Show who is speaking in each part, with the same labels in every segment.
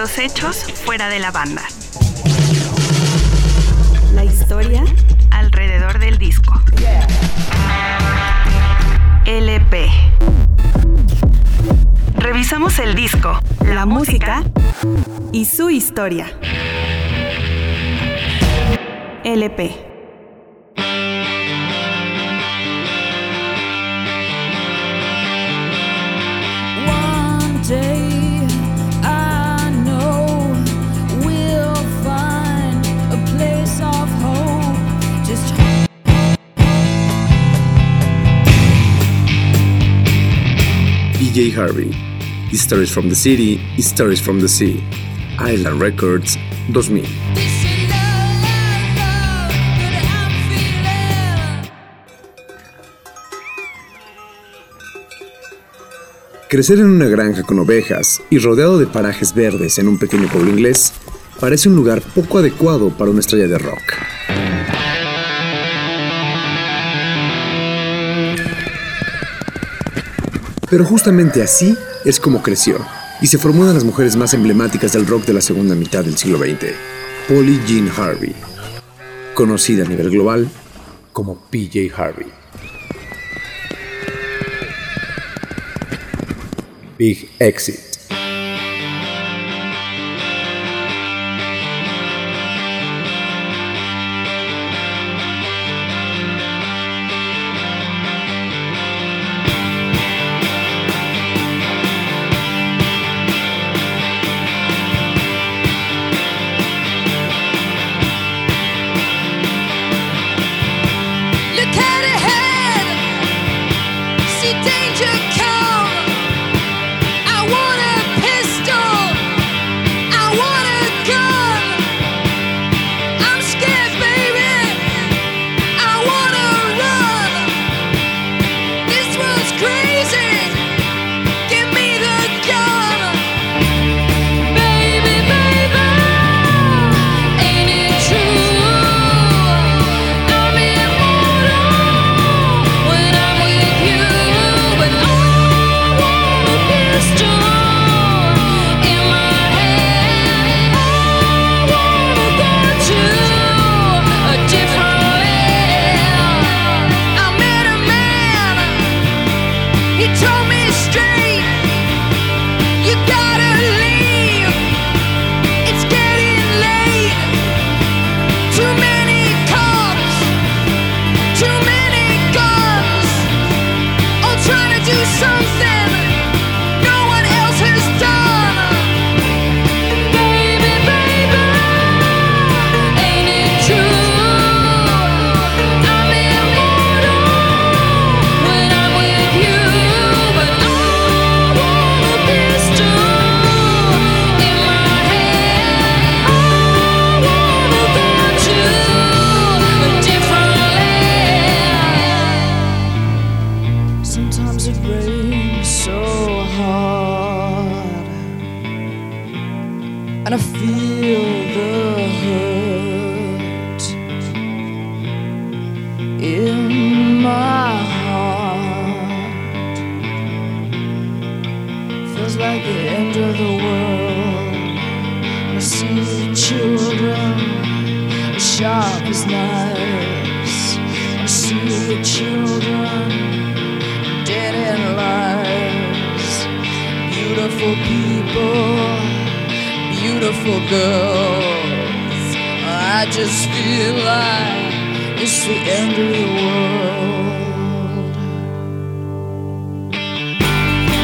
Speaker 1: Los hechos fuera de la banda.
Speaker 2: La historia
Speaker 1: alrededor del disco. LP. Revisamos el disco, la, música,
Speaker 2: y su historia. LP.
Speaker 3: Harvey. Stories from the City, Stories from the Sea. Island Records 2000.
Speaker 4: this is love, love that I'm feeling.
Speaker 3: Crecer en una granja con ovejas y rodeado de parajes verdes en un pequeño pueblo inglés parece un lugar poco adecuado para una estrella de rock. Pero justamente así es como creció y se formó una de las mujeres más emblemáticas del rock de la segunda mitad del siglo XX, Polly Jean Harvey, conocida a nivel global como PJ Harvey. Big Exit.
Speaker 4: And I feel the hurt in my heart. Feels like the end of the world. I see the children as sharp as knives. I see the children beautiful girls. I just feel like it's the end of the world.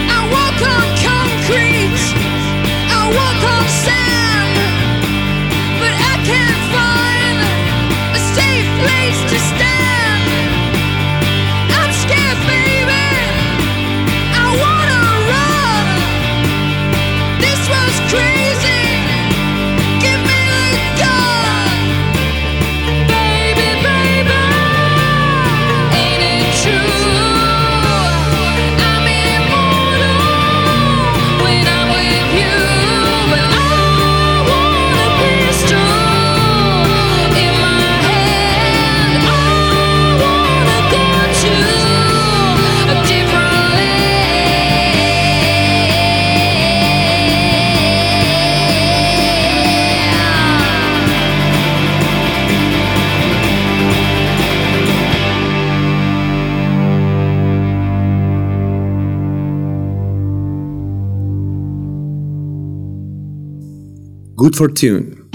Speaker 4: I walk on concrete, I walk on sand, Good Fortune.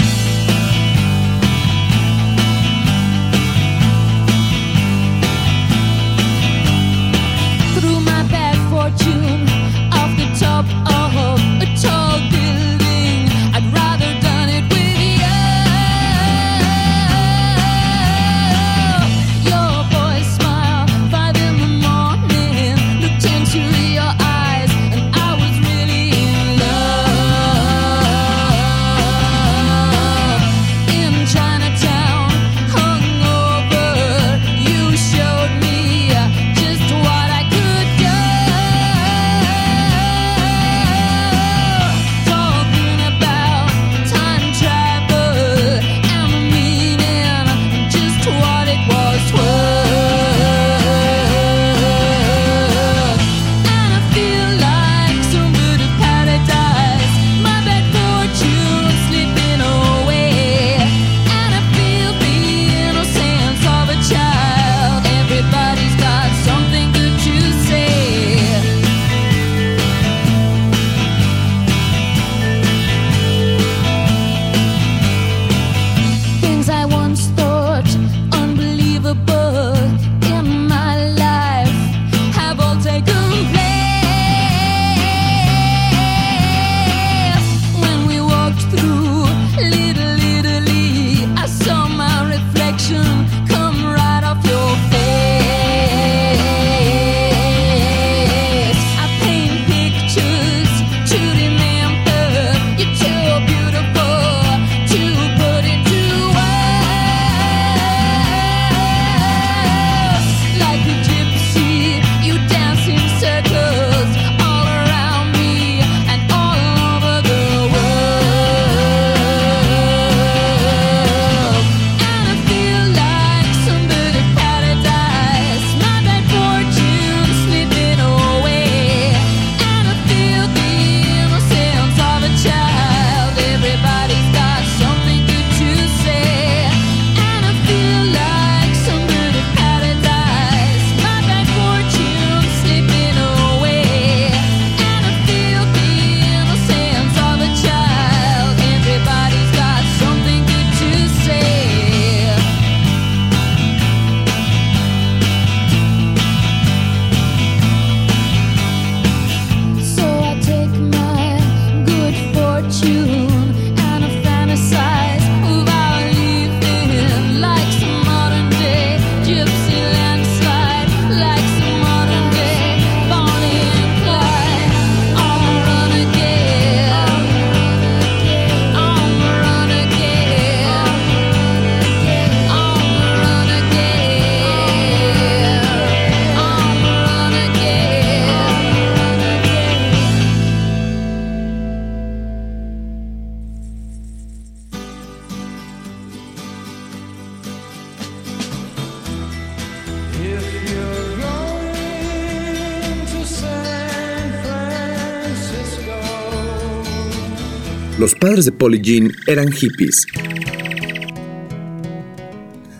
Speaker 4: Padres de Polly Jean eran hippies.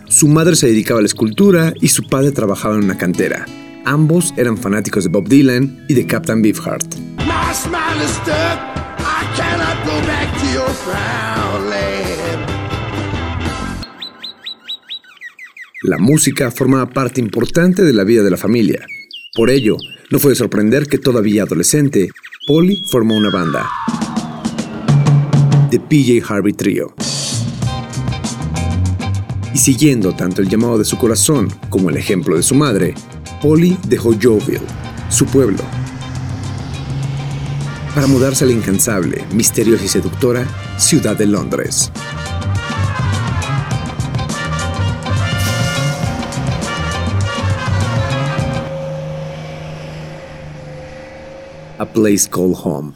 Speaker 4: Su madre se dedicaba a la escultura y su padre trabajaba en una cantera. Ambos eran fanáticos de Bob Dylan y de Captain Beefheart. La música formaba parte importante de la vida de la familia. Por ello, no fue de sorprender que todavía adolescente, Polly formó una banda. The PJ Harvey Trio. Y siguiendo tanto el llamado de su corazón como el ejemplo de su madre, Polly dejó Joville, su pueblo, para mudarse a la incansable, misteriosa y seductora ciudad de Londres. A place called home.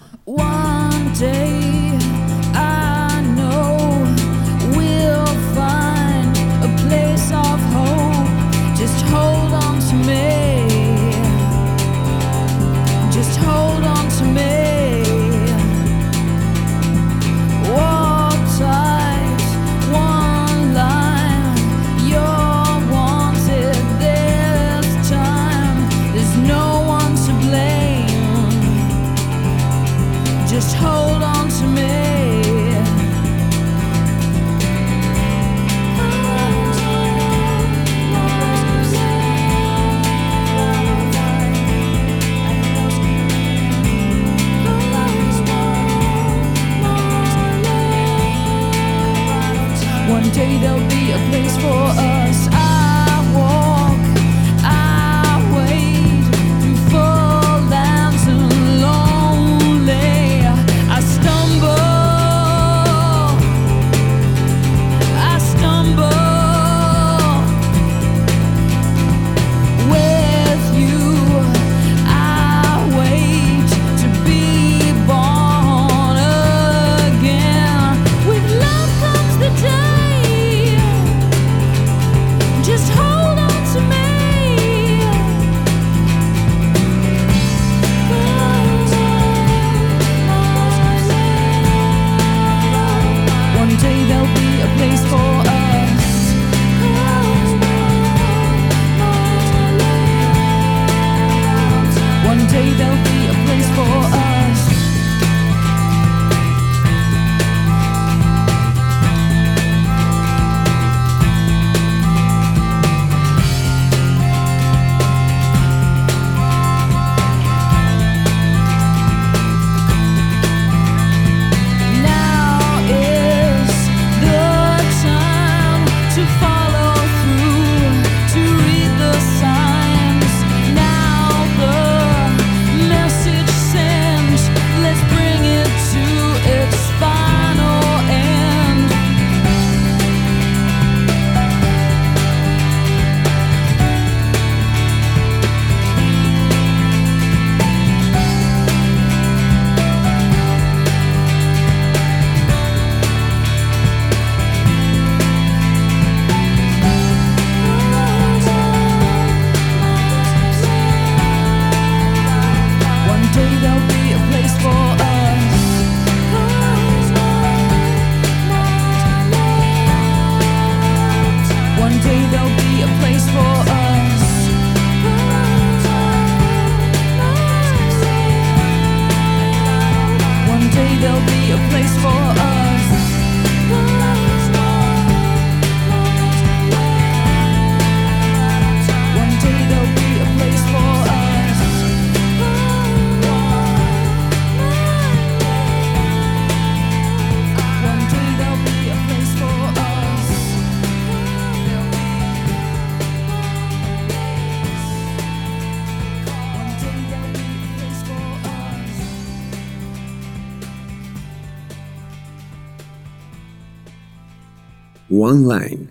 Speaker 3: One Line.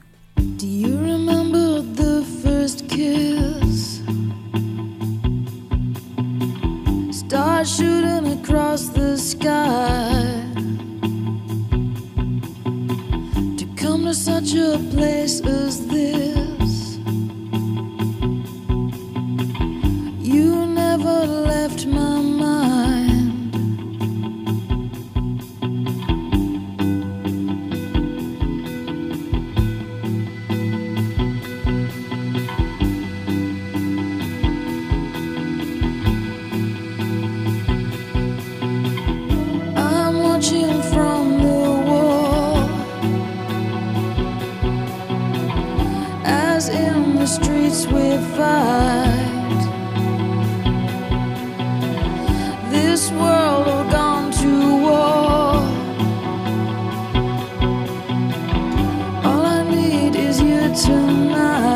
Speaker 4: Tonight.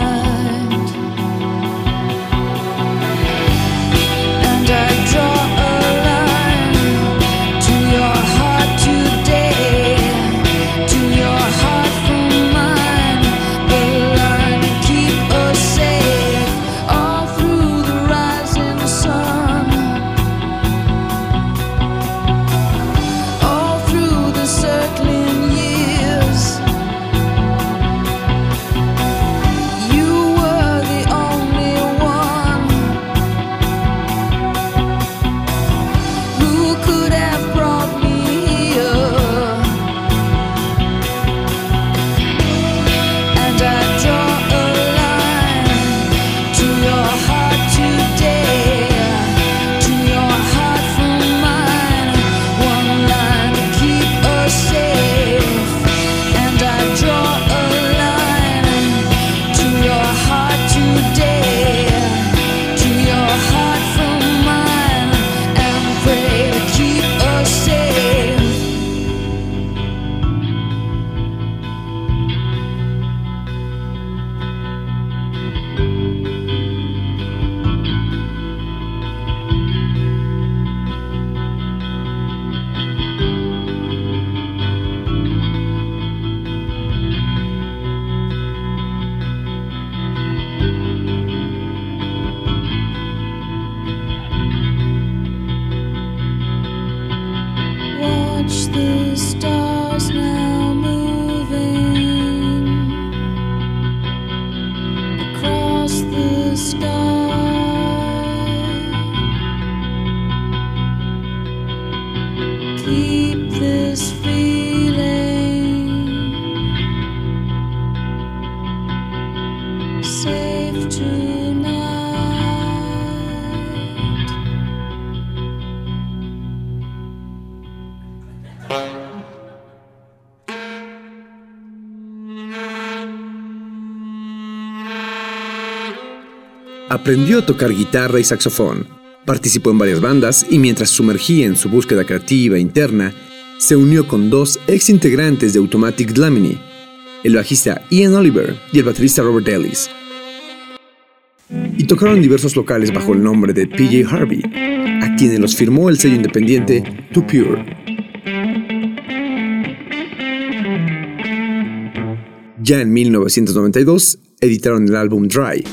Speaker 3: Aprendió a tocar guitarra y saxofón, participó en varias bandas y mientras sumergía en su búsqueda creativa interna, se unió con dos ex integrantes de Automatic Dlamini, el bajista Ian Oliver y el baterista Robert Ellis. Y tocaron diversos locales bajo el nombre de PJ Harvey, a quienes los firmó el sello independiente Too Pure. Ya en 1992 editaron el álbum Dry,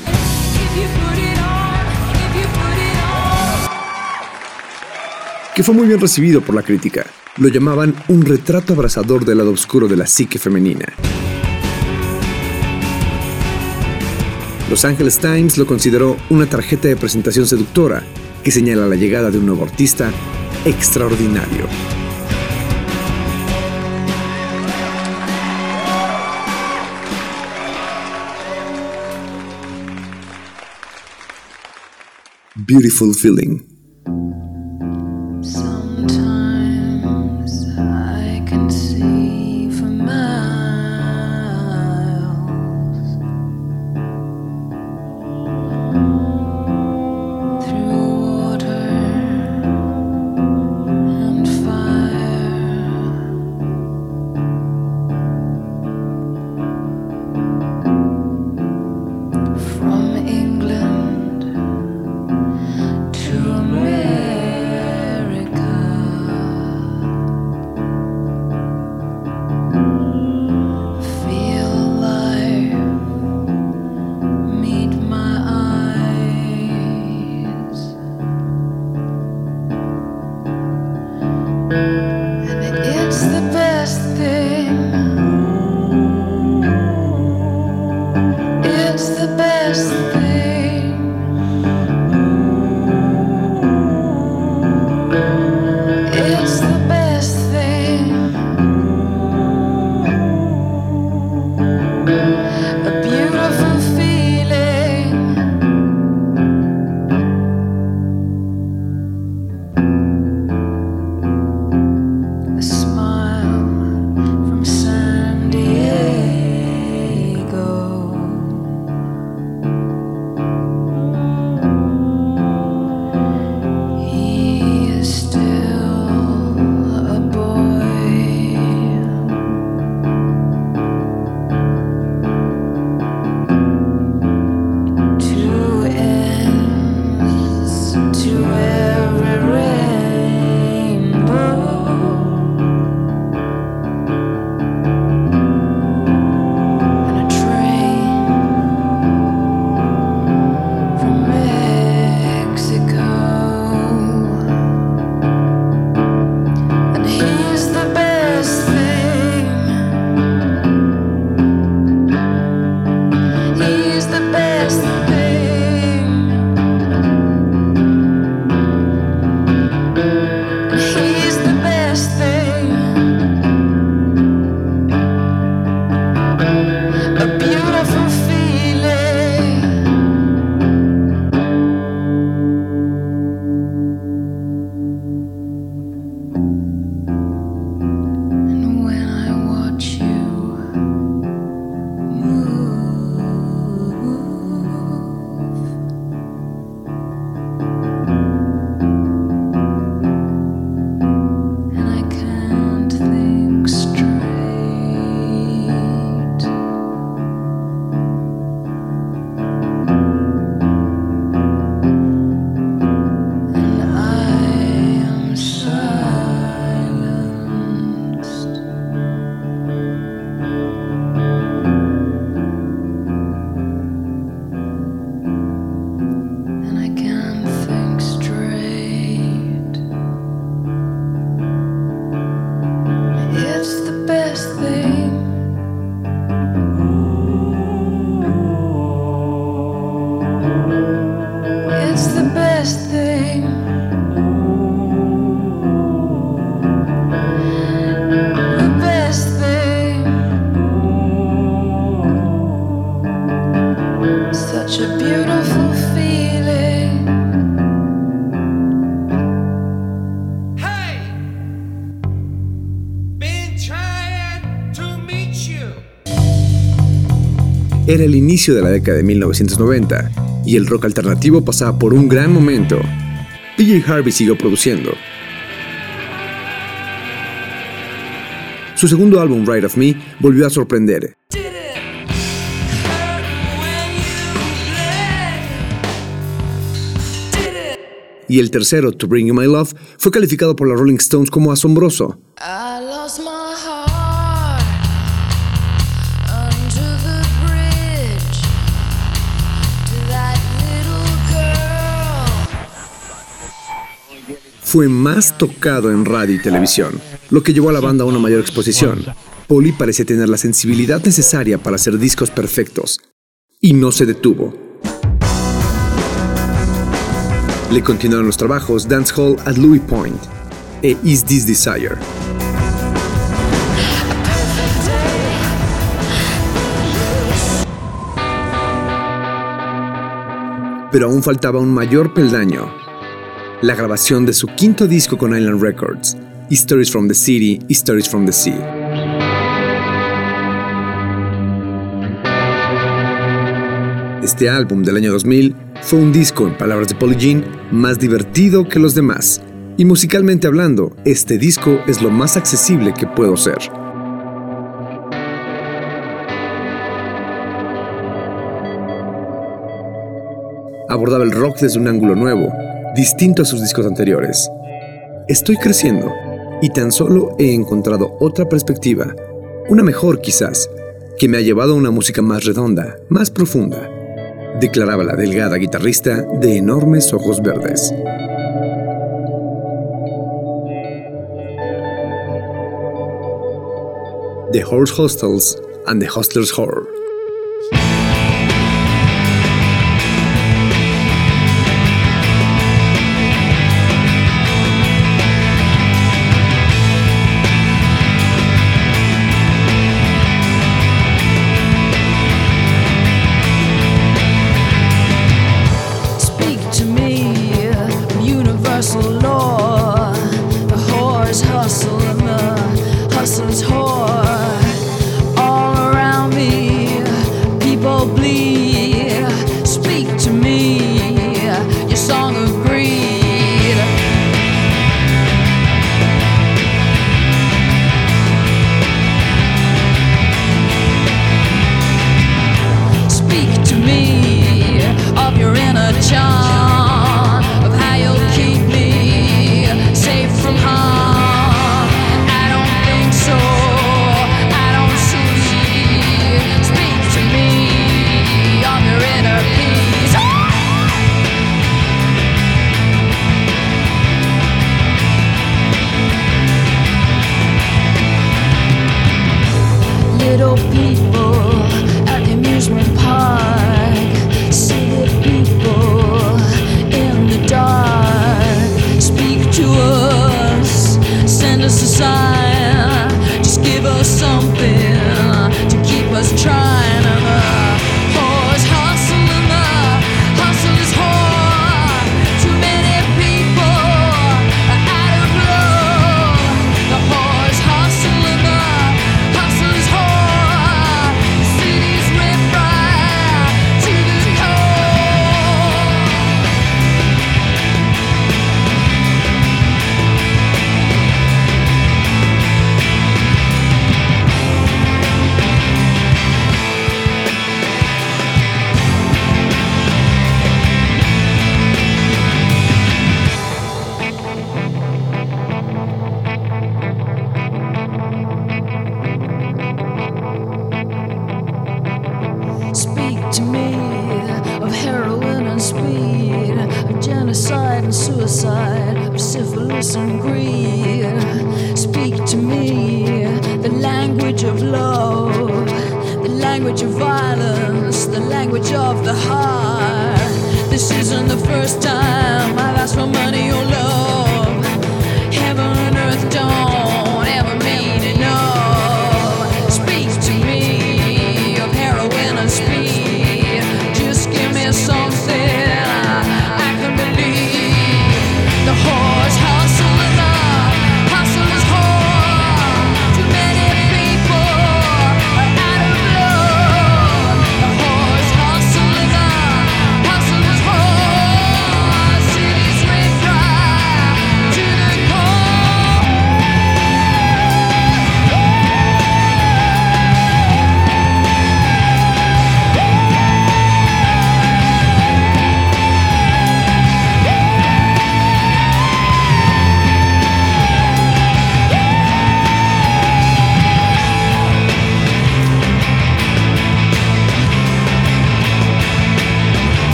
Speaker 3: que fue muy bien recibido por la crítica. Lo llamaban un retrato abrasador del lado oscuro de la psique femenina. Los Angeles Times lo consideró una tarjeta de presentación seductora que señala la llegada de un nuevo artista extraordinario. Beautiful feeling. Era el inicio de la década de 1990 y el rock alternativo pasaba por un gran momento. PJ Harvey siguió produciendo. Su segundo álbum, Ride of Me, volvió a sorprender. Y el tercero, To Bring You My Love, fue calificado por la Rolling Stones como asombroso. Fue más tocado en radio y televisión, lo que llevó a la banda a una mayor exposición. Polly parecía tener la sensibilidad necesaria para hacer discos perfectos, y no se detuvo. Le continuaron los trabajos Dancehall at Louis Point e Is This Desire. Pero aún faltaba un mayor peldaño, la grabación de su quinto disco con Island Records, Stories from the City, Stories from the Sea. Este álbum del año 2000 fue un disco, en palabras de Polly Jean, más divertido que los demás. Y musicalmente hablando, este disco es lo más accesible que puedo ser. Abordaba el rock desde un ángulo nuevo, distinto a sus discos anteriores. Estoy creciendo y tan solo he encontrado otra perspectiva, una mejor quizás, que me ha llevado a una música más redonda, más profunda, declaraba la delgada guitarrista de enormes ojos verdes. The Horse Hostels and the Hostler's Horror.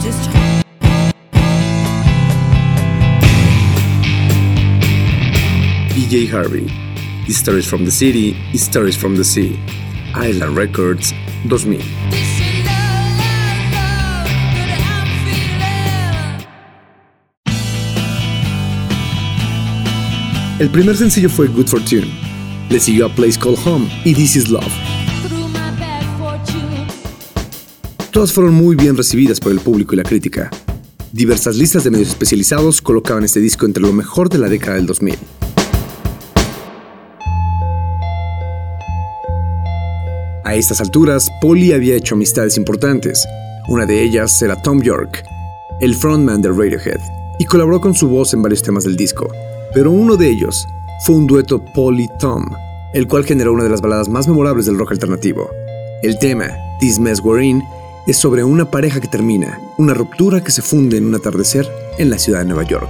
Speaker 4: Just
Speaker 3: PJ Harvey. Stories from the City, Stories from the Sea. Island Records 2000. El primer sencillo fue Good Fortune. Le siguió A Place Called Home y This Is Love. Todas fueron muy bien recibidas por el público y la crítica. Diversas listas de medios especializados colocaban este disco entre lo mejor de la década del 2000. A estas alturas, Polly había hecho amistades importantes. Una de ellas era Tom York, el frontman de Radiohead, y colaboró con su voz en varios temas del disco. Pero uno de ellos fue un dueto Polly-Tom, el cual generó una de las baladas más memorables del rock alternativo. El tema, This Mess We're In, es sobre una pareja que termina, una ruptura que se funde en un atardecer en la ciudad de Nueva York.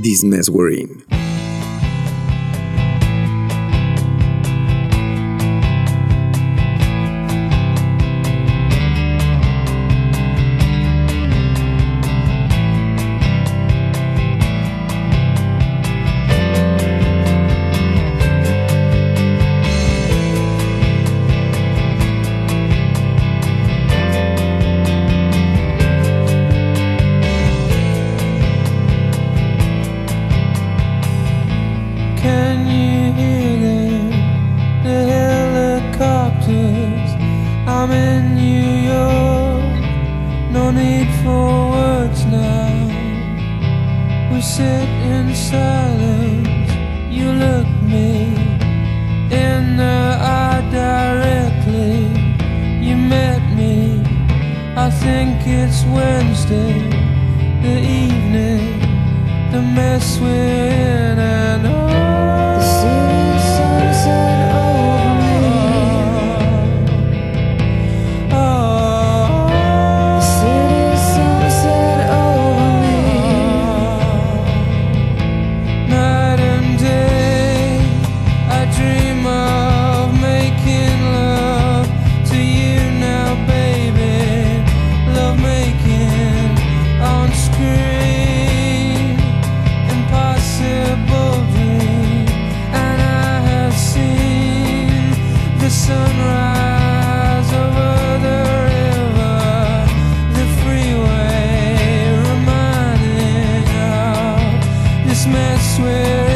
Speaker 3: This Mess We're In.
Speaker 5: Mess we're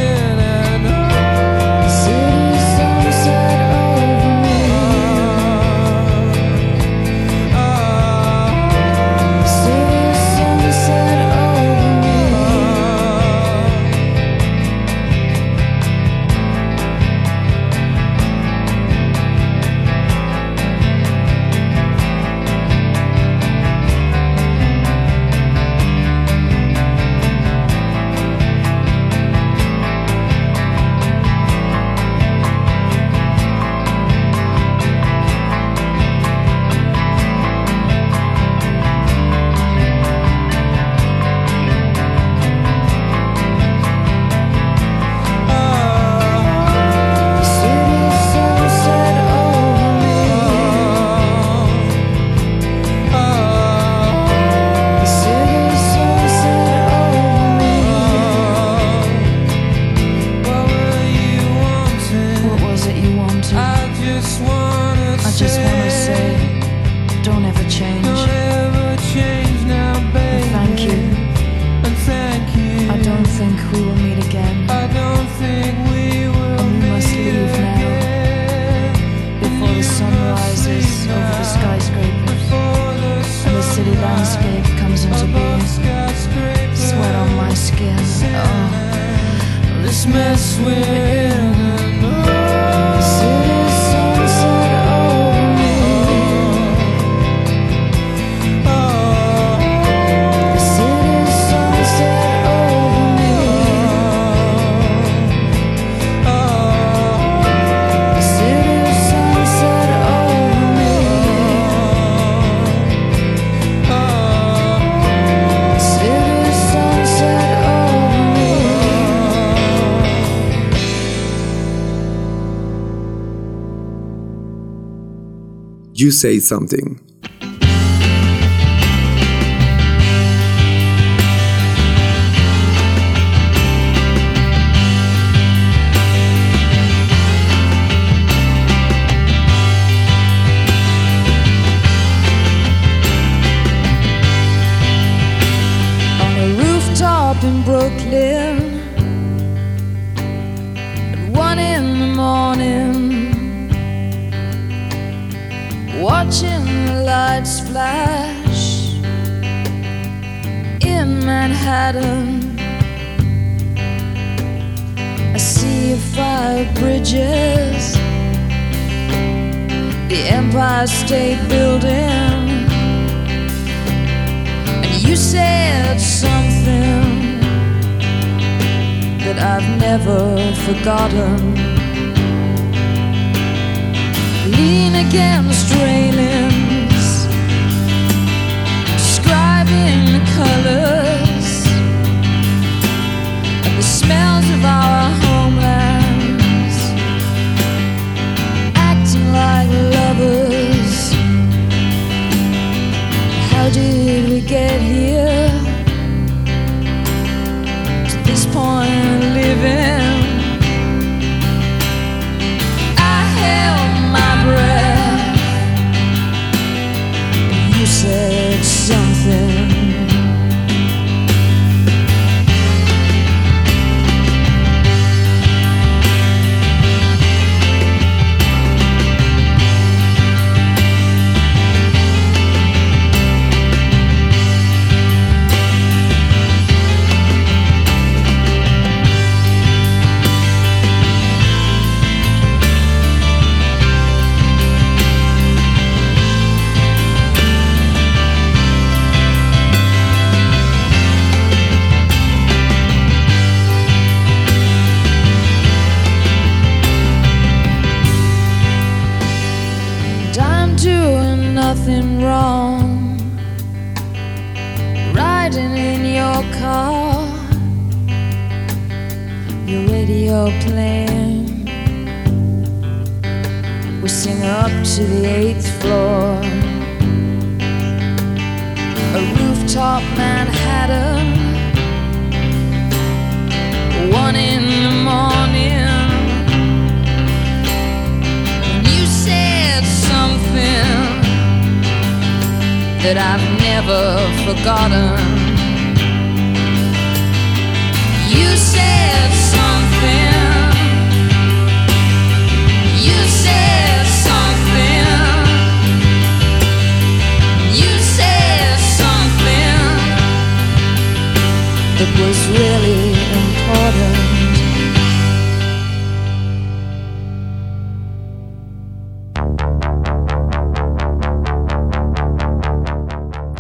Speaker 6: You
Speaker 3: Say
Speaker 4: Something.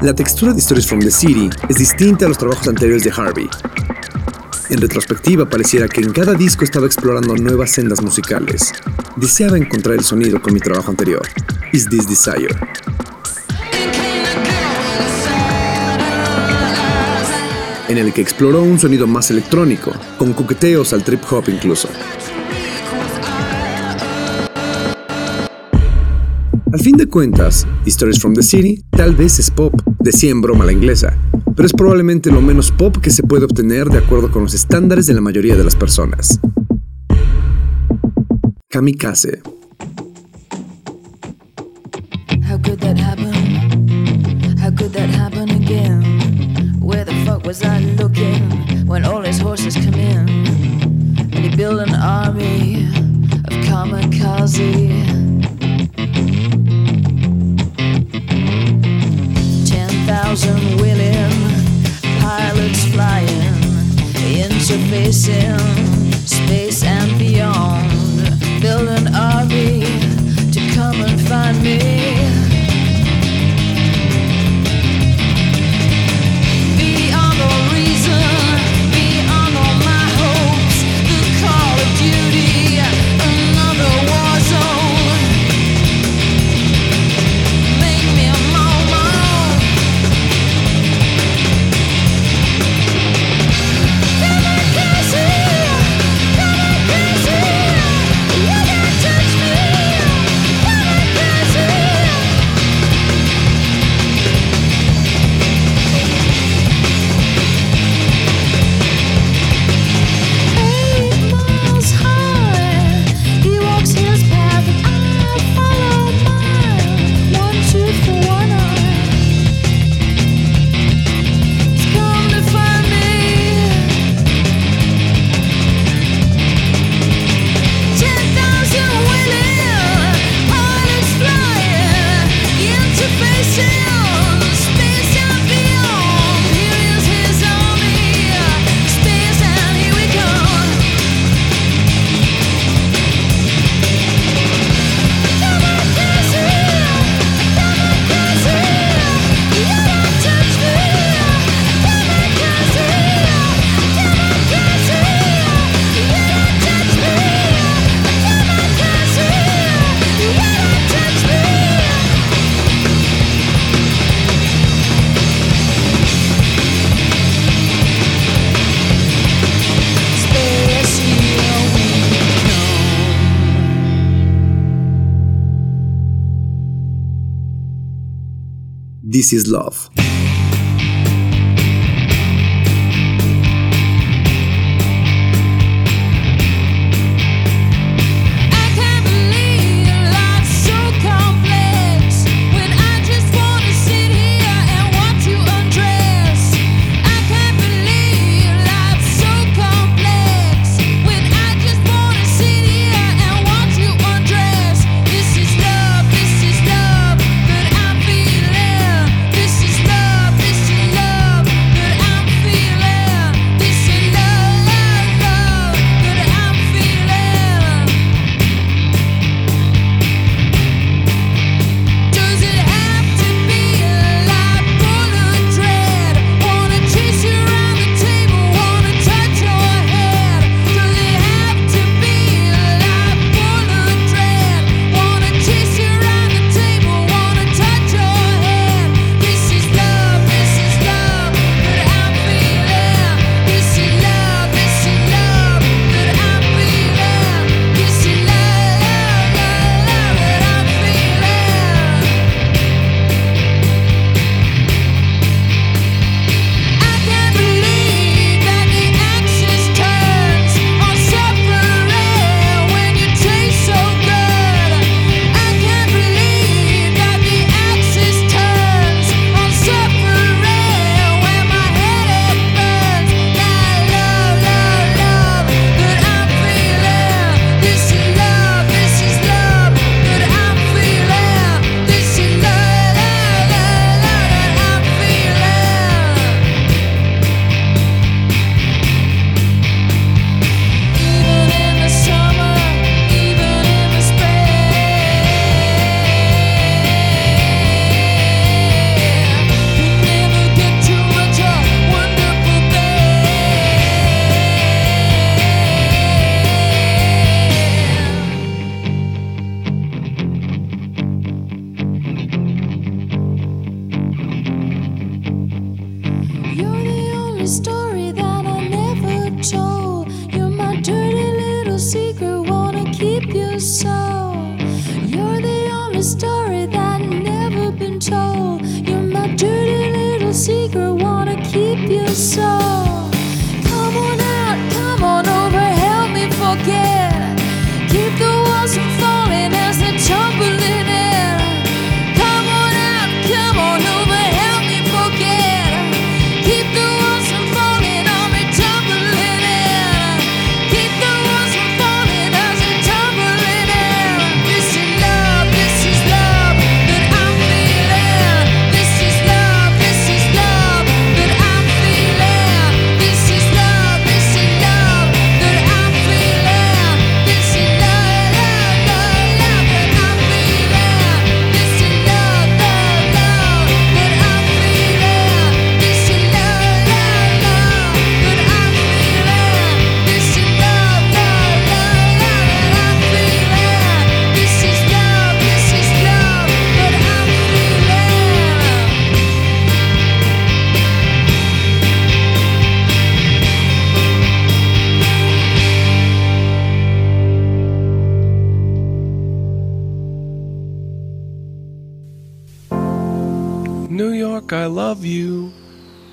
Speaker 3: La textura de Stories from the City es distinta a los trabajos anteriores de Harvey. En retrospectiva, pareciera que en cada disco estaba explorando nuevas sendas musicales. Deseaba encontrar el sonido con mi trabajo anterior, Is This Desire. En el que exploró un sonido más electrónico, con coqueteos al trip hop incluso. Al fin de cuentas, Stories from the City tal vez es pop, decía en broma la inglesa, pero es probablemente lo menos pop que se puede obtener de acuerdo con los estándares de la mayoría de las personas. Kamikaze.
Speaker 4: How could that happen? How could that happen again? Where the fuck was I looking when all his horses come in? And he built an army of kamikaze. Thousand willing pilots flying, interfacing space and beyond.
Speaker 3: This is Love.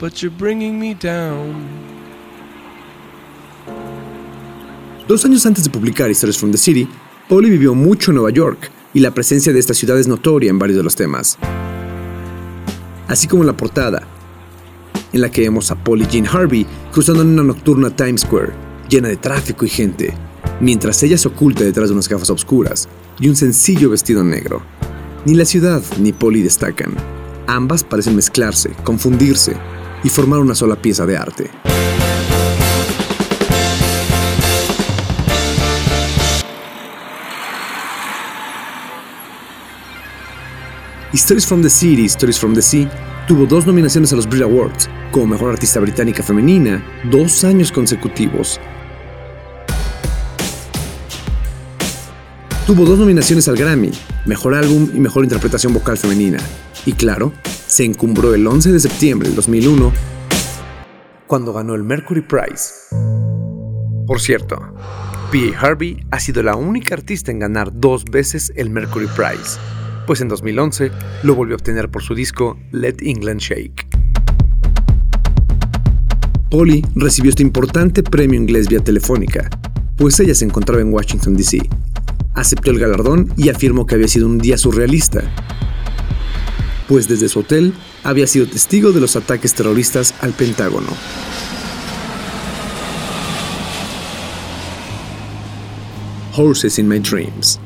Speaker 5: But you're bringing me down.
Speaker 3: Dos años antes de publicar Stories from the City, Polly vivió mucho en Nueva York y la presencia de esta ciudad es notoria en varios de los temas. Así como en la portada, en la que vemos a Polly Jean Harvey cruzando en una nocturna Times Square, llena de tráfico y gente, mientras ella se oculta detrás de unas gafas oscuras y un sencillo vestido negro. Ni la ciudad ni Polly destacan. Ambas parecen mezclarse, confundirse y formar una sola pieza de arte. Stories from the City, Stories from the Sea tuvo dos nominaciones a los Brit Awards como Mejor Artista Británica Femenina, dos años consecutivos. Tuvo dos nominaciones al Grammy, Mejor Álbum y Mejor Interpretación Vocal Femenina. Y claro, se encumbró el 11 de septiembre del 2001 cuando ganó el Mercury Prize. Por cierto, P.A. Harvey ha sido la única artista en ganar dos veces el Mercury Prize, pues en 2011 lo volvió a obtener por su disco Let England Shake. Polly recibió este importante premio inglés vía telefónica, pues ella se encontraba en Washington, D.C. Aceptó el galardón y afirmó que había sido un día surrealista, pues desde su hotel había sido testigo de los ataques terroristas al Pentágono. Horses in My Dreams.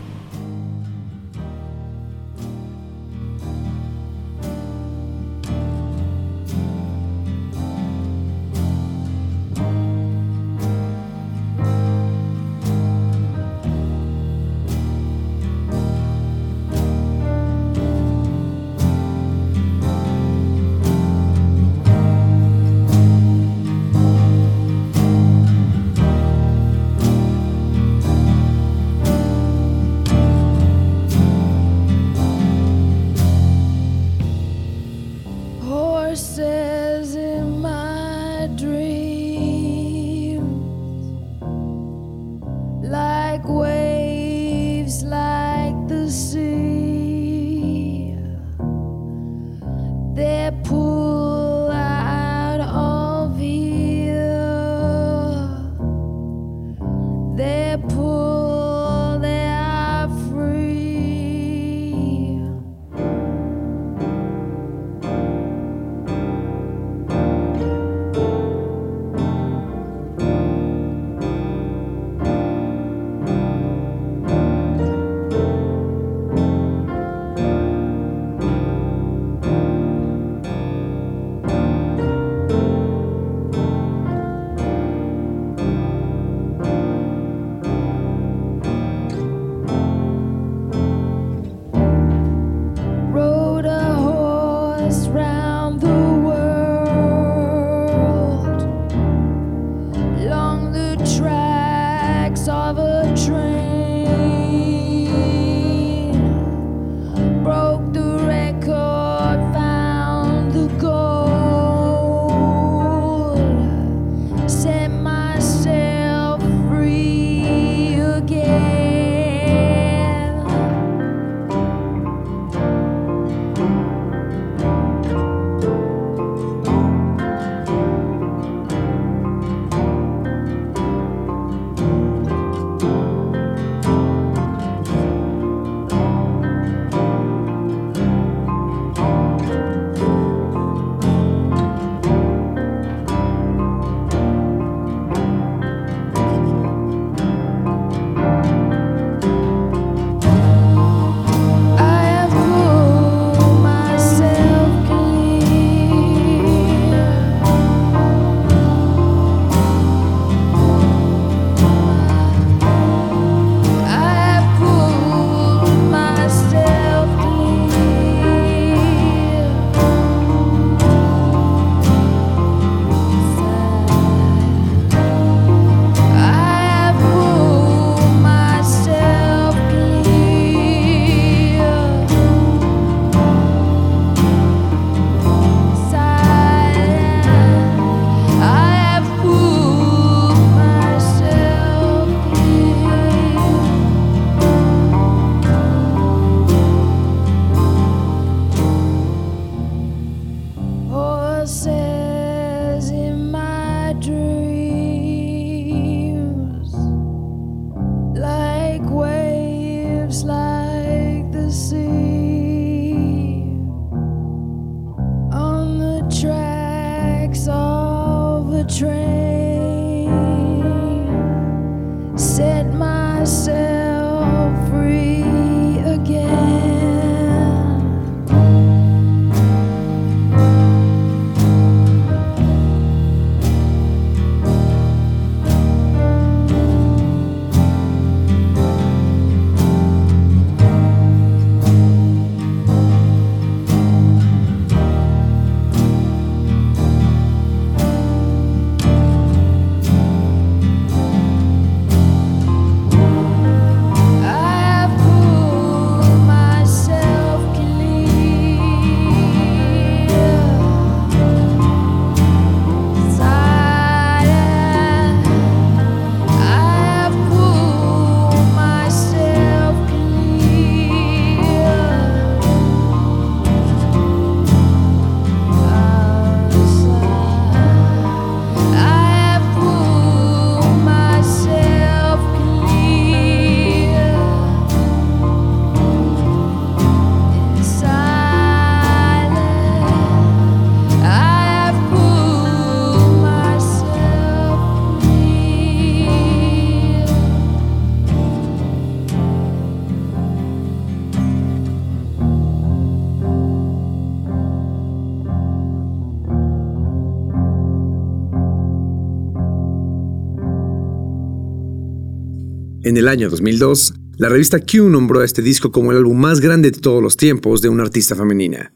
Speaker 3: En el año 2002, la revista Q nombró a este disco como el álbum más grande de todos los tiempos de una artista femenina.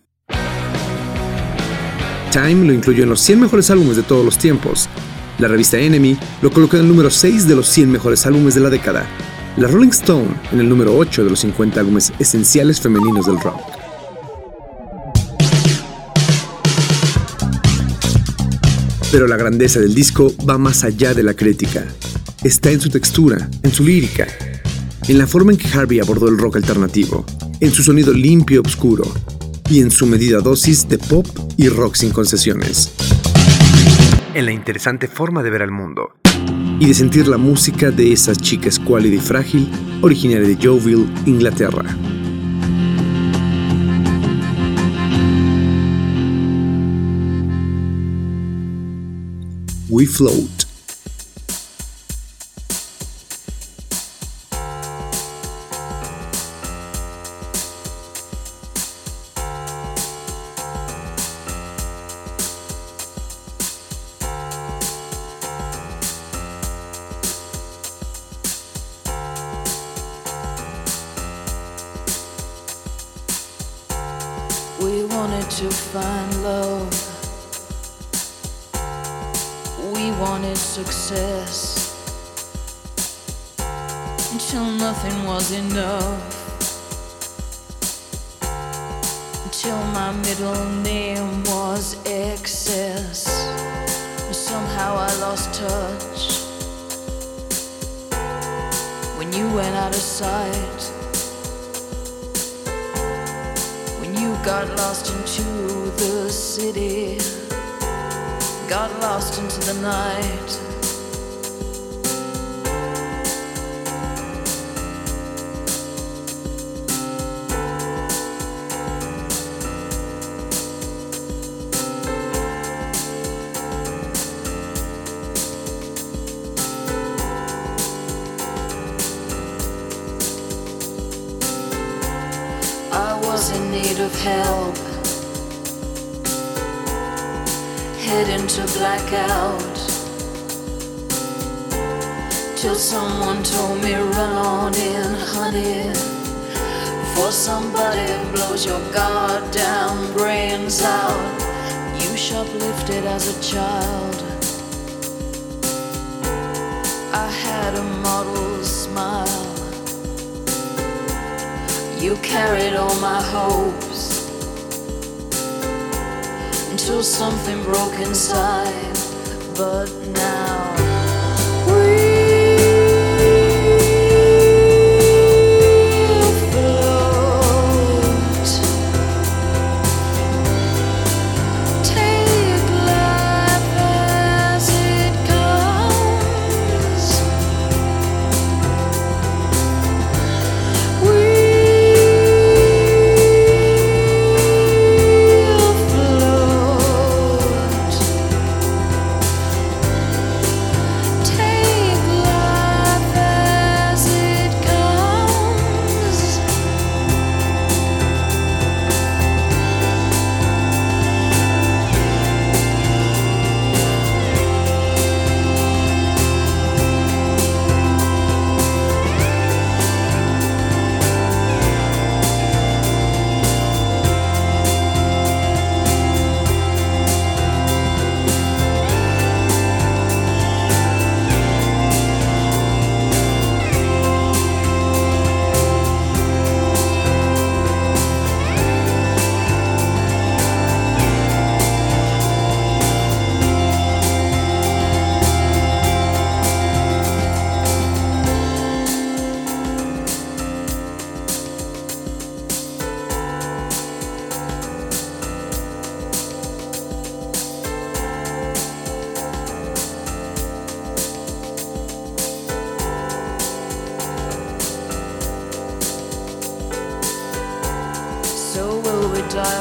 Speaker 3: Time lo incluyó en los 100 mejores álbumes de todos los tiempos. La revista Enemy lo colocó en el número 6 de los 100 mejores álbumes de la década. La Rolling Stone en el número 8 de los 50 álbumes esenciales femeninos del rock. Pero la grandeza del disco va más allá de la crítica. Está en su textura, en su lírica, en la forma en que Harvey abordó el rock alternativo, en su sonido limpio y oscuro, y en su medida dosis de pop y rock sin concesiones. En la interesante forma de ver al mundo y de sentir la música de esa chica escuálida y frágil, originaria de Yeovil, Inglaterra. We Float.
Speaker 4: In, honey. Before somebody blows your goddamn brains out. You shoplifted as a child. I had a model smile. You carried all my hopes until something broke inside. But now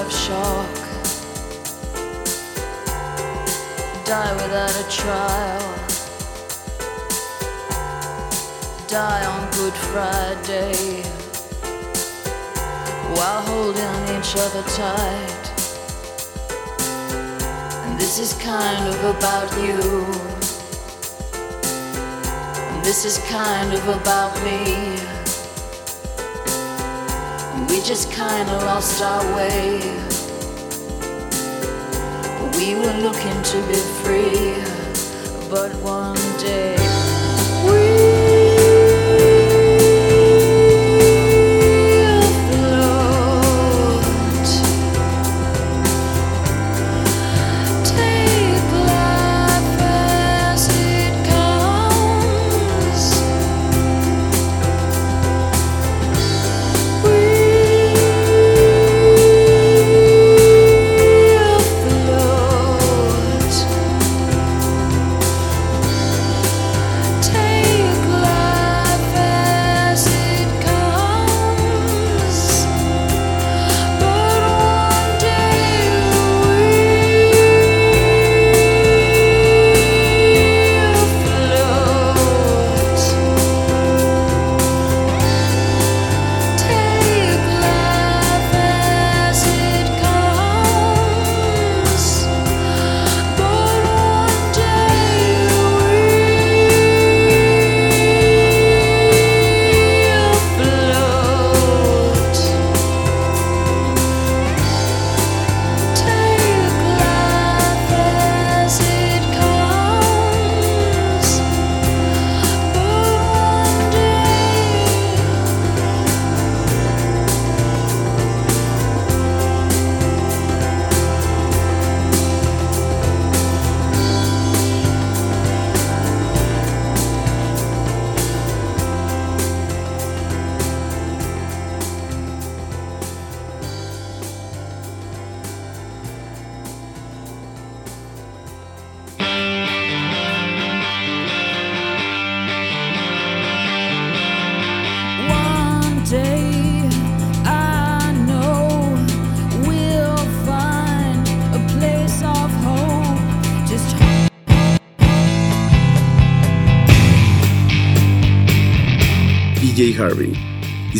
Speaker 4: of shock? Die without a trial? Die on Good Friday while holding each other tight? And this is kind of about you. And this is kind of about me. We just kind of lost our way. We were looking to be free, but one day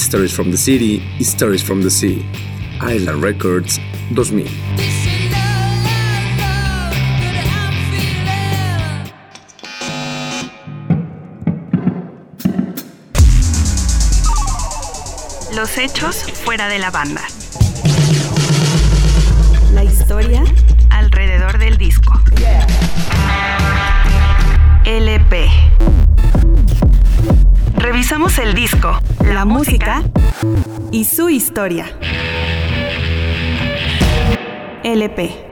Speaker 3: Stories from the City, Stories from the Sea. Island Records 2000.
Speaker 4: this is love, love that I'm feeling.
Speaker 1: Los hechos fuera de la banda.
Speaker 2: La historia
Speaker 1: Alrededor del disco. LP. Revisamos el disco, la música
Speaker 2: y su historia. LP.